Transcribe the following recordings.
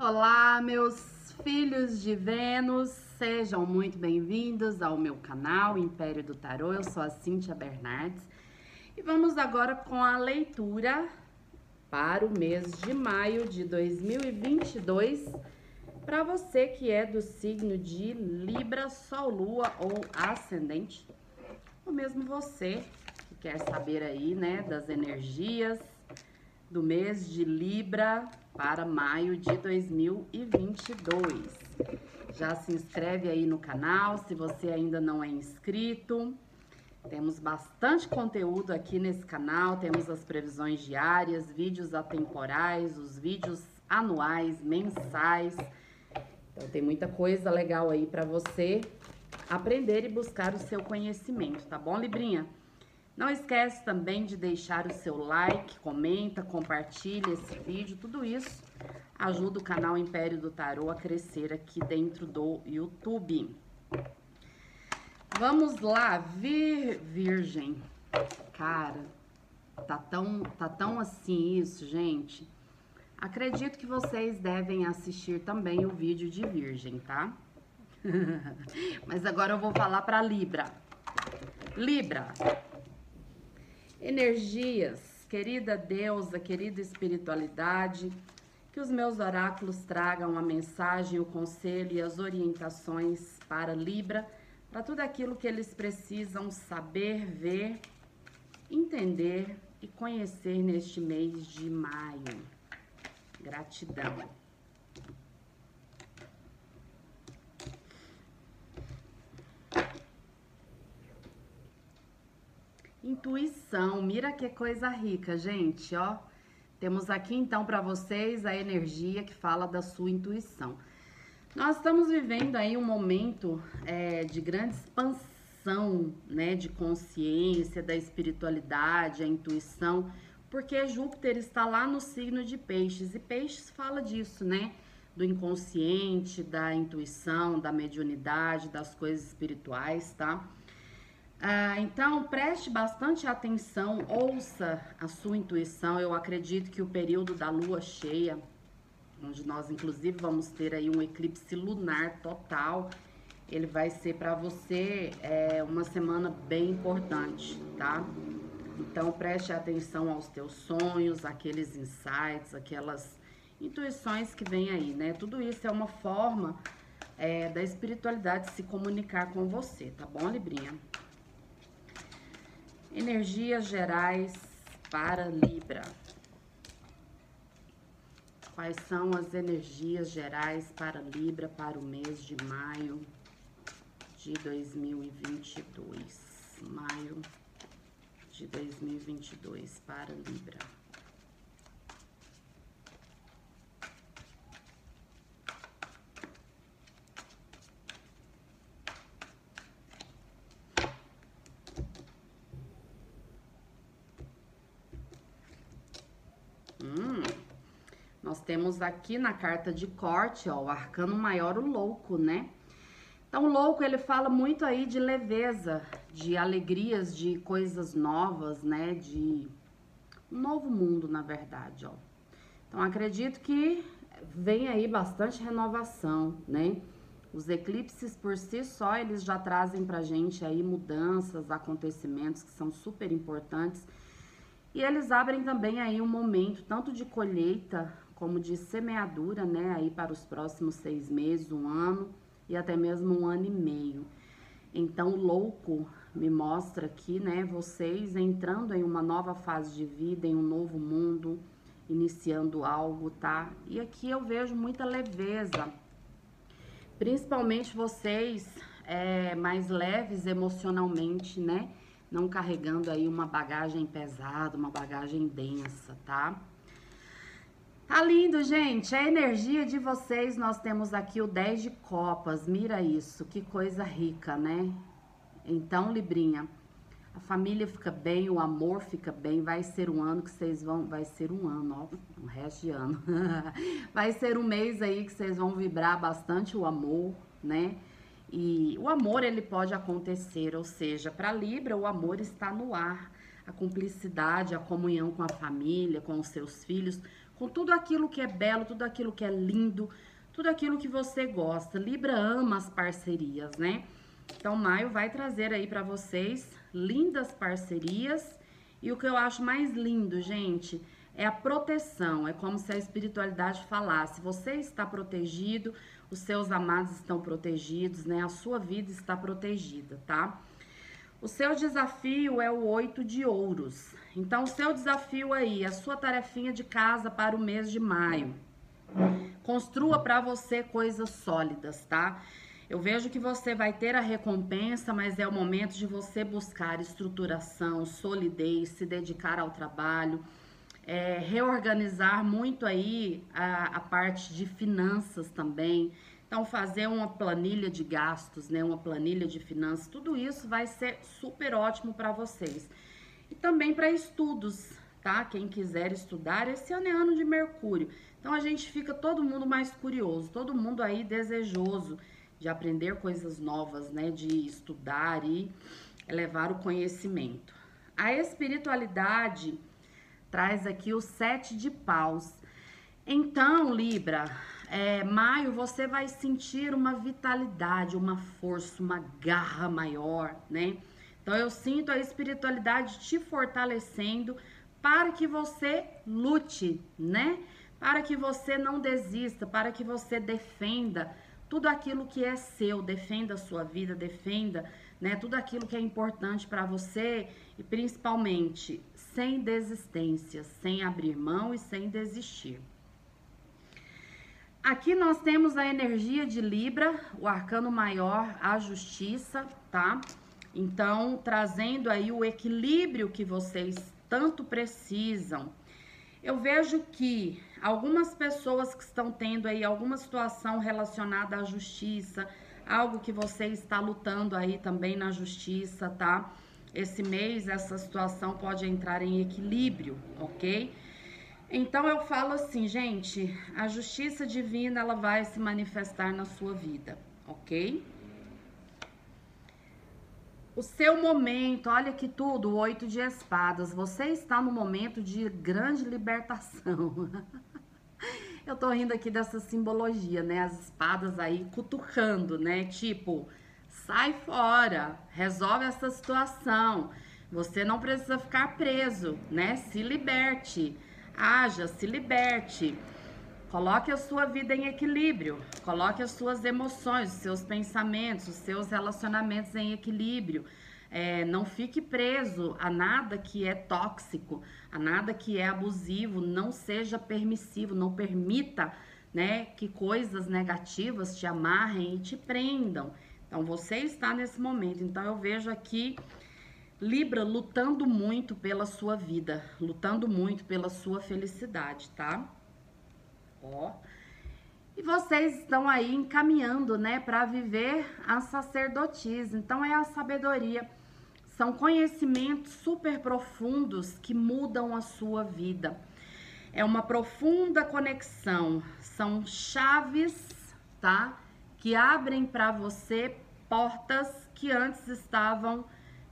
Olá, meus filhos de Vênus, sejam muito bem-vindos ao meu canal Império do Tarô. Eu sou a Cíntia Bernardes e vamos agora com a leitura para o mês de maio de 2022 para você que é do signo de Libra, Sol, Lua ou Ascendente, ou mesmo você que quer saber aí, né, das energias do mês de Libra para maio de 2022. Já se inscreve aí no canal se você ainda não é inscrito. Temos bastante conteúdo aqui nesse canal, temos as previsões diárias, vídeos atemporais, os vídeos anuais, mensais. Então tem muita coisa legal aí para você aprender e buscar o seu conhecimento, tá bom, Librinha? Não esquece também de deixar o seu like, comenta, compartilha esse vídeo, tudo isso ajuda o canal Império do Tarô a crescer aqui dentro do YouTube. Vamos lá, vir, virgem. Cara, tá tão, tá tão assim isso, gente. Acredito que vocês devem assistir também o vídeo de virgem, tá? Mas agora eu vou falar para Libra. Libra, energias, querida deusa, querida espiritualidade, que os meus oráculos tragam a mensagem, o conselho e as orientações para Libra, para tudo aquilo que eles precisam saber, ver, entender e conhecer neste mês de maio. Gratidão. Intuição, mira que coisa rica, gente, ó. Temos aqui então para vocês a energia que fala da sua intuição. Nós estamos vivendo aí um momento é, de grande expansão, né, de consciência, da espiritualidade, a intuição, porque Júpiter está lá no signo de Peixes e Peixes fala disso, né? Do inconsciente, da intuição, da mediunidade, das coisas espirituais, tá? Ah, então, preste bastante atenção, ouça a sua intuição. Eu acredito que o período da lua cheia, onde nós inclusive vamos ter aí um eclipse lunar total, ele vai ser para você é, uma semana bem importante, tá? Então, preste atenção aos teus sonhos, aqueles insights, aquelas intuições que vem aí, né? Tudo isso é uma forma é, da espiritualidade se comunicar com você, tá bom, Librinha? Energias gerais para Libra. Quais são as energias gerais para Libra para o mês de maio de 2022? Maio de 2022 para Libra. Nós temos aqui na carta de corte, ó, o arcano maior, o louco, né? Então, o louco, ele fala muito aí de leveza, de alegrias, de coisas novas, né? De um novo mundo, na verdade, ó. Então, acredito que vem aí bastante renovação, né? Os eclipses por si só, eles já trazem pra gente aí mudanças, acontecimentos que são super importantes. E eles abrem também aí um momento tanto de colheita como de semeadura, né, aí para os próximos seis meses, um ano e até mesmo um ano e meio. Então, louco me mostra aqui, né, vocês entrando em uma nova fase de vida, em um novo mundo, iniciando algo, tá? E aqui eu vejo muita leveza, principalmente vocês é, mais leves emocionalmente, né? Não carregando aí uma bagagem pesada, uma bagagem densa, tá? Tá lindo, gente. A energia de vocês, nós temos aqui o 10 de copas. Mira isso, que coisa rica, né? Então, Librinha, a família fica bem, o amor fica bem. Vai ser um ano que vocês vão... Vai ser um ano, ó, um resto de ano. vai ser um mês aí que vocês vão vibrar bastante o amor, né? E o amor, ele pode acontecer, ou seja, para Libra, o amor está no ar. A cumplicidade, a comunhão com a família, com os seus filhos, com tudo aquilo que é belo, tudo aquilo que é lindo, tudo aquilo que você gosta. Libra ama as parcerias, né? Então, maio vai trazer aí para vocês lindas parcerias. E o que eu acho mais lindo, gente, é a proteção. É como se a espiritualidade falasse: você está protegido, os seus amados estão protegidos, né? A sua vida está protegida, tá? O seu desafio é o oito de ouros. Então, o seu desafio aí, a sua tarefinha de casa para o mês de maio. Construa para você coisas sólidas, tá? Eu vejo que você vai ter a recompensa, mas é o momento de você buscar estruturação, solidez, se dedicar ao trabalho, é, reorganizar muito aí a, a parte de finanças também. Então, fazer uma planilha de gastos, né, uma planilha de finanças, tudo isso vai ser super ótimo para vocês. E também para estudos, tá? Quem quiser estudar, esse ano é ano de Mercúrio. Então, a gente fica todo mundo mais curioso, todo mundo aí desejoso de aprender coisas novas, né, de estudar e elevar o conhecimento. A espiritualidade traz aqui o sete de paus. Então, Libra, é, maio você vai sentir uma vitalidade, uma força, uma garra maior, né? Então eu sinto a espiritualidade te fortalecendo para que você lute, né? Para que você não desista, para que você defenda tudo aquilo que é seu, defenda a sua vida, defenda, né, tudo aquilo que é importante para você e principalmente sem desistência, sem abrir mão e sem desistir. Aqui nós temos a energia de Libra, o arcano maior, a justiça, tá? Então, trazendo aí o equilíbrio que vocês tanto precisam. Eu vejo que algumas pessoas que estão tendo aí alguma situação relacionada à justiça, algo que você está lutando aí também na justiça, tá? Esse mês essa situação pode entrar em equilíbrio, ok? Então eu falo assim, gente, a justiça divina ela vai se manifestar na sua vida, ok? O seu momento, olha que tudo, oito de espadas. Você está no momento de grande libertação. eu tô rindo aqui dessa simbologia, né? As espadas aí cutucando, né? Tipo, sai fora, resolve essa situação. Você não precisa ficar preso, né? Se liberte haja, se liberte. Coloque a sua vida em equilíbrio. Coloque as suas emoções, os seus pensamentos, os seus relacionamentos em equilíbrio. É, não fique preso a nada que é tóxico, a nada que é abusivo. Não seja permissivo, não permita né, que coisas negativas te amarrem e te prendam. Então, você está nesse momento. Então, eu vejo aqui Libra lutando muito pela sua vida, lutando muito pela sua felicidade, tá? Ó. E vocês estão aí encaminhando, né, para viver a sacerdotisa. Então é a sabedoria. São conhecimentos super profundos que mudam a sua vida. É uma profunda conexão. São chaves, tá? Que abrem para você portas que antes estavam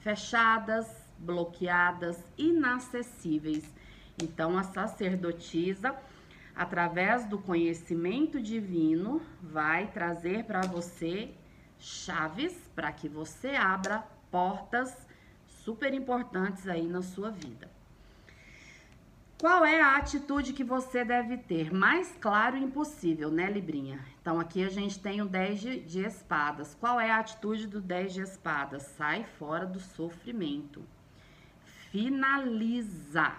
fechadas, bloqueadas, inacessíveis. Então, a sacerdotisa, através do conhecimento divino, vai trazer para você chaves para que você abra portas super importantes aí na sua vida. Qual é a atitude que você deve ter? Mais claro impossível, né, Librinha? Então, aqui a gente tem o 10 de, de espadas. Qual é a atitude do 10 de espadas? Sai fora do sofrimento. Finaliza.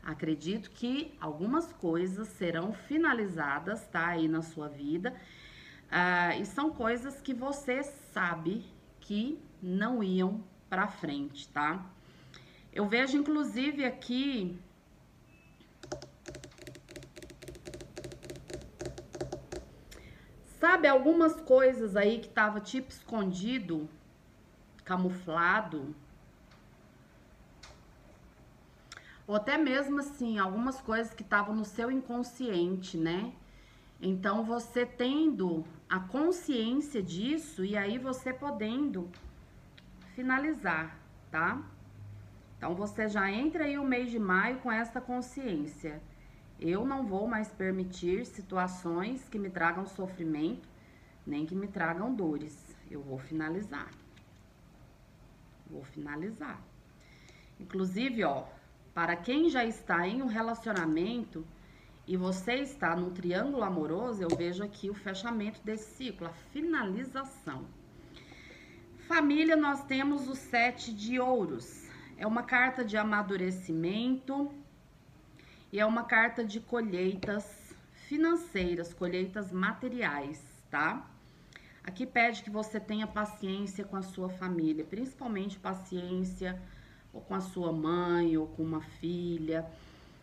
Acredito que algumas coisas serão finalizadas, tá? Aí na sua vida. Uh, e são coisas que você sabe que não iam para frente, tá? Eu vejo, inclusive, aqui Sabe, algumas coisas aí que tava tipo escondido, camuflado. Ou até mesmo assim, algumas coisas que estavam no seu inconsciente, né? Então você tendo a consciência disso e aí você podendo finalizar, tá? Então você já entra aí o mês de maio com essa consciência. Eu não vou mais permitir situações que me tragam sofrimento, nem que me tragam dores. Eu vou finalizar. Vou finalizar. Inclusive, ó, para quem já está em um relacionamento e você está num triângulo amoroso, eu vejo aqui o fechamento desse ciclo, a finalização. Família, nós temos o sete de ouros. É uma carta de amadurecimento e é uma carta de colheitas financeiras, colheitas materiais, tá? Aqui pede que você tenha paciência com a sua família, principalmente paciência ou com a sua mãe, ou com uma filha,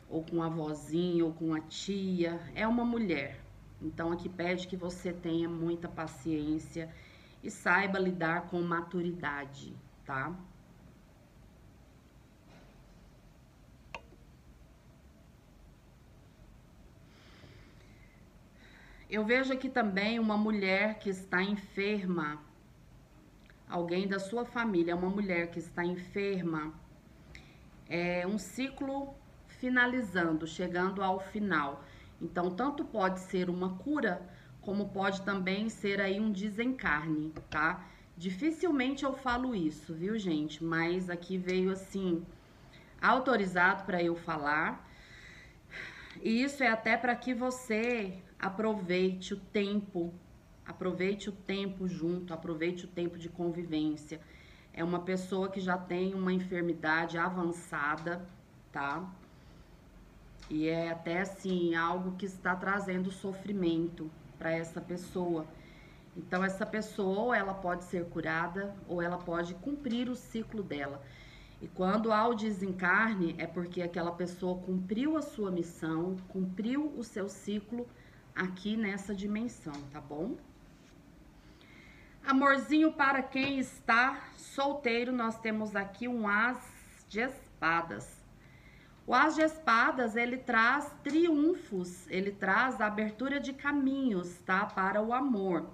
ou com a avózinha, ou com a tia. É uma mulher. Então aqui pede que você tenha muita paciência e saiba lidar com maturidade, tá? Eu vejo aqui também uma mulher que está enferma. Alguém da sua família, uma mulher que está enferma. É um ciclo finalizando, chegando ao final. Então, tanto pode ser uma cura, como pode também ser aí um desencarne, tá? Dificilmente eu falo isso, viu, gente? Mas aqui veio assim autorizado para eu falar. E isso é até para que você aproveite o tempo, aproveite o tempo junto, aproveite o tempo de convivência. É uma pessoa que já tem uma enfermidade avançada, tá? E é até assim algo que está trazendo sofrimento para essa pessoa. Então essa pessoa ou ela pode ser curada ou ela pode cumprir o ciclo dela. E quando há o desencarne é porque aquela pessoa cumpriu a sua missão, cumpriu o seu ciclo aqui nessa dimensão, tá bom? Amorzinho para quem está solteiro, nós temos aqui um as de espadas. O as de espadas, ele traz triunfos, ele traz abertura de caminhos, tá? Para o amor.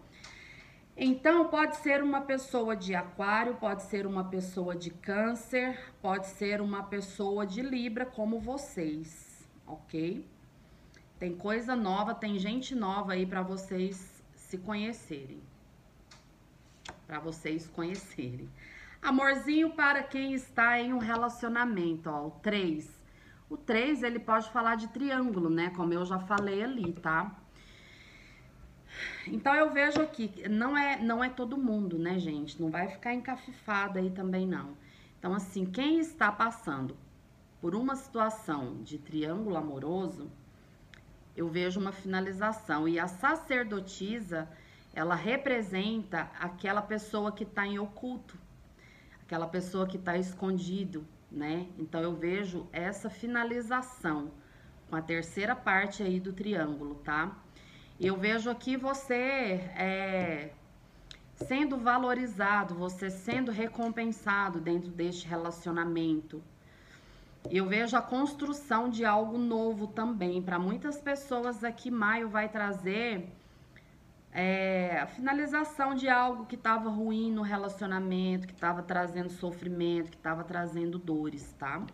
Então, pode ser uma pessoa de aquário, pode ser uma pessoa de câncer, pode ser uma pessoa de libra, como vocês, ok? Tem coisa nova, tem gente nova aí para vocês se conhecerem. Para vocês conhecerem. Amorzinho para quem está em um relacionamento, ó, o 3. O 3, ele pode falar de triângulo, né? Como eu já falei ali, tá? Então eu vejo aqui, não é, não é todo mundo, né, gente? Não vai ficar encafifada aí também não. Então assim, quem está passando por uma situação de triângulo amoroso, eu vejo uma finalização. E a sacerdotisa, ela representa aquela pessoa que está em oculto, aquela pessoa que está escondido, né? Então eu vejo essa finalização com a terceira parte aí do triângulo, tá? Eu vejo aqui você é, sendo valorizado, você sendo recompensado dentro deste relacionamento, eu vejo a construção de algo novo também. Para muitas pessoas aqui, maio vai trazer é, a finalização de algo que estava ruim no relacionamento, que estava trazendo sofrimento, que estava trazendo dores, tá?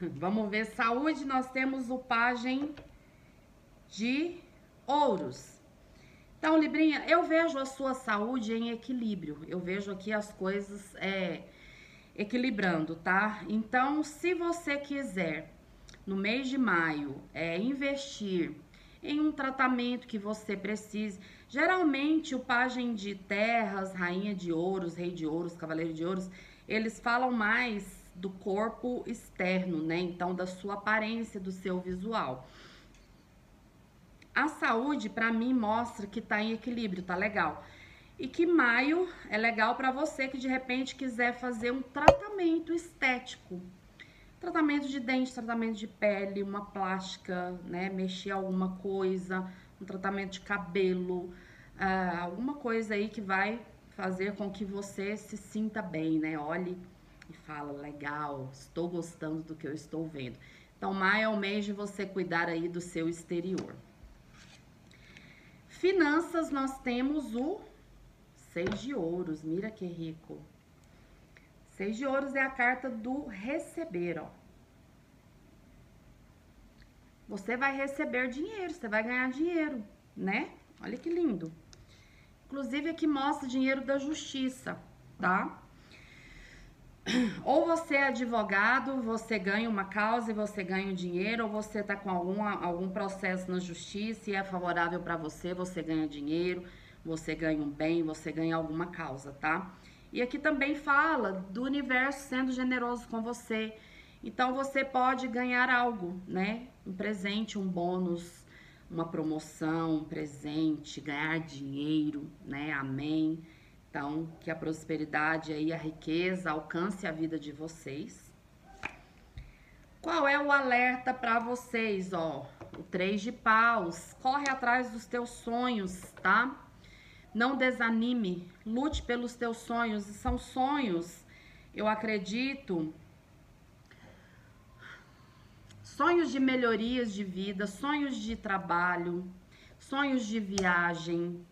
Vamos ver, saúde, nós temos o pajem de ouros. Então, Librinha, eu vejo a sua saúde em equilíbrio. Eu vejo aqui as coisas é, equilibrando, tá? Então, se você quiser, no mês de maio, é, investir em um tratamento que você precise, geralmente o pajem de terras, rainha de ouros, rei de ouros, cavaleiro de ouros, eles falam mais do corpo externo, né? Então, da sua aparência, do seu visual. A saúde, para mim, mostra que tá em equilíbrio, tá legal. E que maio é legal para você que de repente quiser fazer um tratamento estético. Tratamento de dente, tratamento de pele, uma plástica, né? Mexer alguma coisa, um tratamento de cabelo, uh, alguma coisa aí que vai fazer com que você se sinta bem, né? Olhe e fala, legal, estou gostando do que eu estou vendo. Então, maio é o mês de você cuidar aí do seu exterior. Finanças, nós temos o Seis de ouros, mira que rico. Seis de ouros é a carta do receber, ó. você vai receber dinheiro, você vai ganhar dinheiro, né? Olha que lindo. Inclusive aqui mostra dinheiro da justiça, tá? Ou você é advogado, você ganha uma causa e você ganha um dinheiro, ou você tá com algum, algum processo na justiça e é favorável para você, você ganha dinheiro, você ganha um bem, você ganha alguma causa, tá? E aqui também fala do universo sendo generoso com você. Então você pode ganhar algo, né? Um presente, um bônus, uma promoção, um presente, ganhar dinheiro, né? Amém. Então, que a prosperidade e a riqueza alcance a vida de vocês. Qual é o alerta para vocês, ó? O três de paus. Corre atrás dos teus sonhos, tá? Não desanime, lute pelos teus sonhos. E são sonhos, eu acredito, sonhos de melhorias de vida, sonhos de trabalho, sonhos de viagem.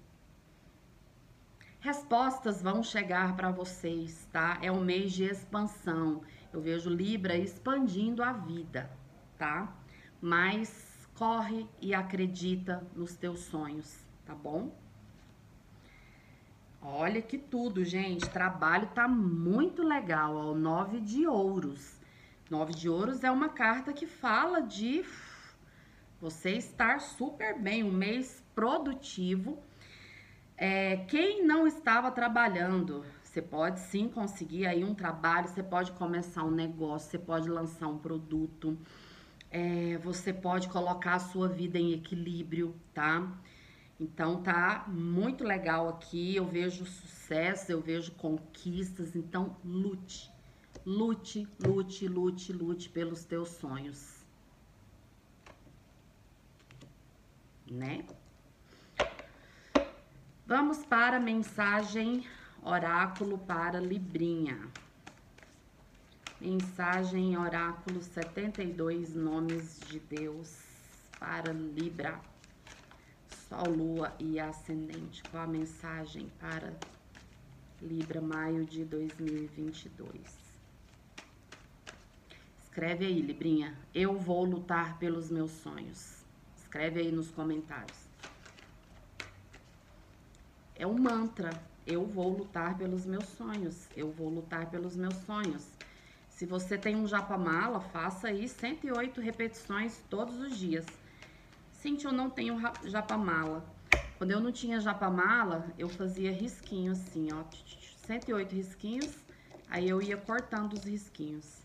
Respostas vão chegar para vocês, tá? É um mês de expansão. Eu vejo Libra expandindo a vida, tá? Mas corre e acredita nos teus sonhos, tá bom? Olha que tudo, gente. Trabalho tá muito legal, ó. Nove de ouros. Nove de ouros é uma carta que fala de você estar super bem, um mês produtivo. É, quem não estava trabalhando, você pode sim conseguir aí um trabalho, você pode começar um negócio, você pode lançar um produto, é, você pode colocar a sua vida em equilíbrio, tá? Então tá muito legal aqui, eu vejo sucesso, eu vejo conquistas, então lute Lute, lute, lute, lute pelos teus sonhos. Né? Vamos para a mensagem oráculo para Librinha. Mensagem oráculo 72 nomes de Deus para Libra. Sol, Lua e Ascendente. Qual a mensagem para Libra, maio de 2022? Escreve aí, Librinha. Eu vou lutar pelos meus sonhos. Escreve aí nos comentários. É um mantra. Eu vou lutar pelos meus sonhos. Eu vou lutar pelos meus sonhos. Se você tem um japamala, faça aí 108 repetições todos os dias. Cintia, eu não tenho japamala. Quando eu não tinha japamala, eu fazia risquinho assim, ó. 108 risquinhos. Aí eu ia cortando os risquinhos.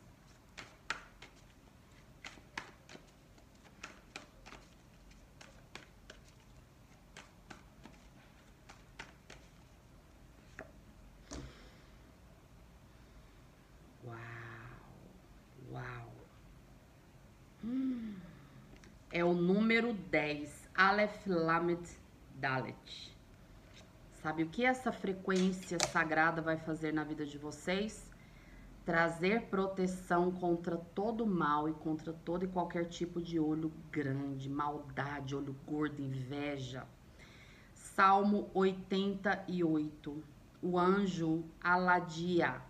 é o número 10, Aleph Lamed Dalet. Sabe o que essa frequência sagrada vai fazer na vida de vocês? Trazer proteção contra todo mal e contra todo e qualquer tipo de olho grande, maldade, olho gordo, inveja. Salmo 88. O anjo Aladia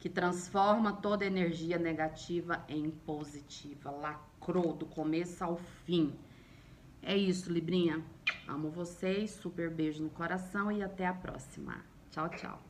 que transforma toda energia negativa em positiva. Lacrou do começo ao fim. É isso, Librinha. Amo vocês, super beijo no coração e até a próxima. Tchau, tchau.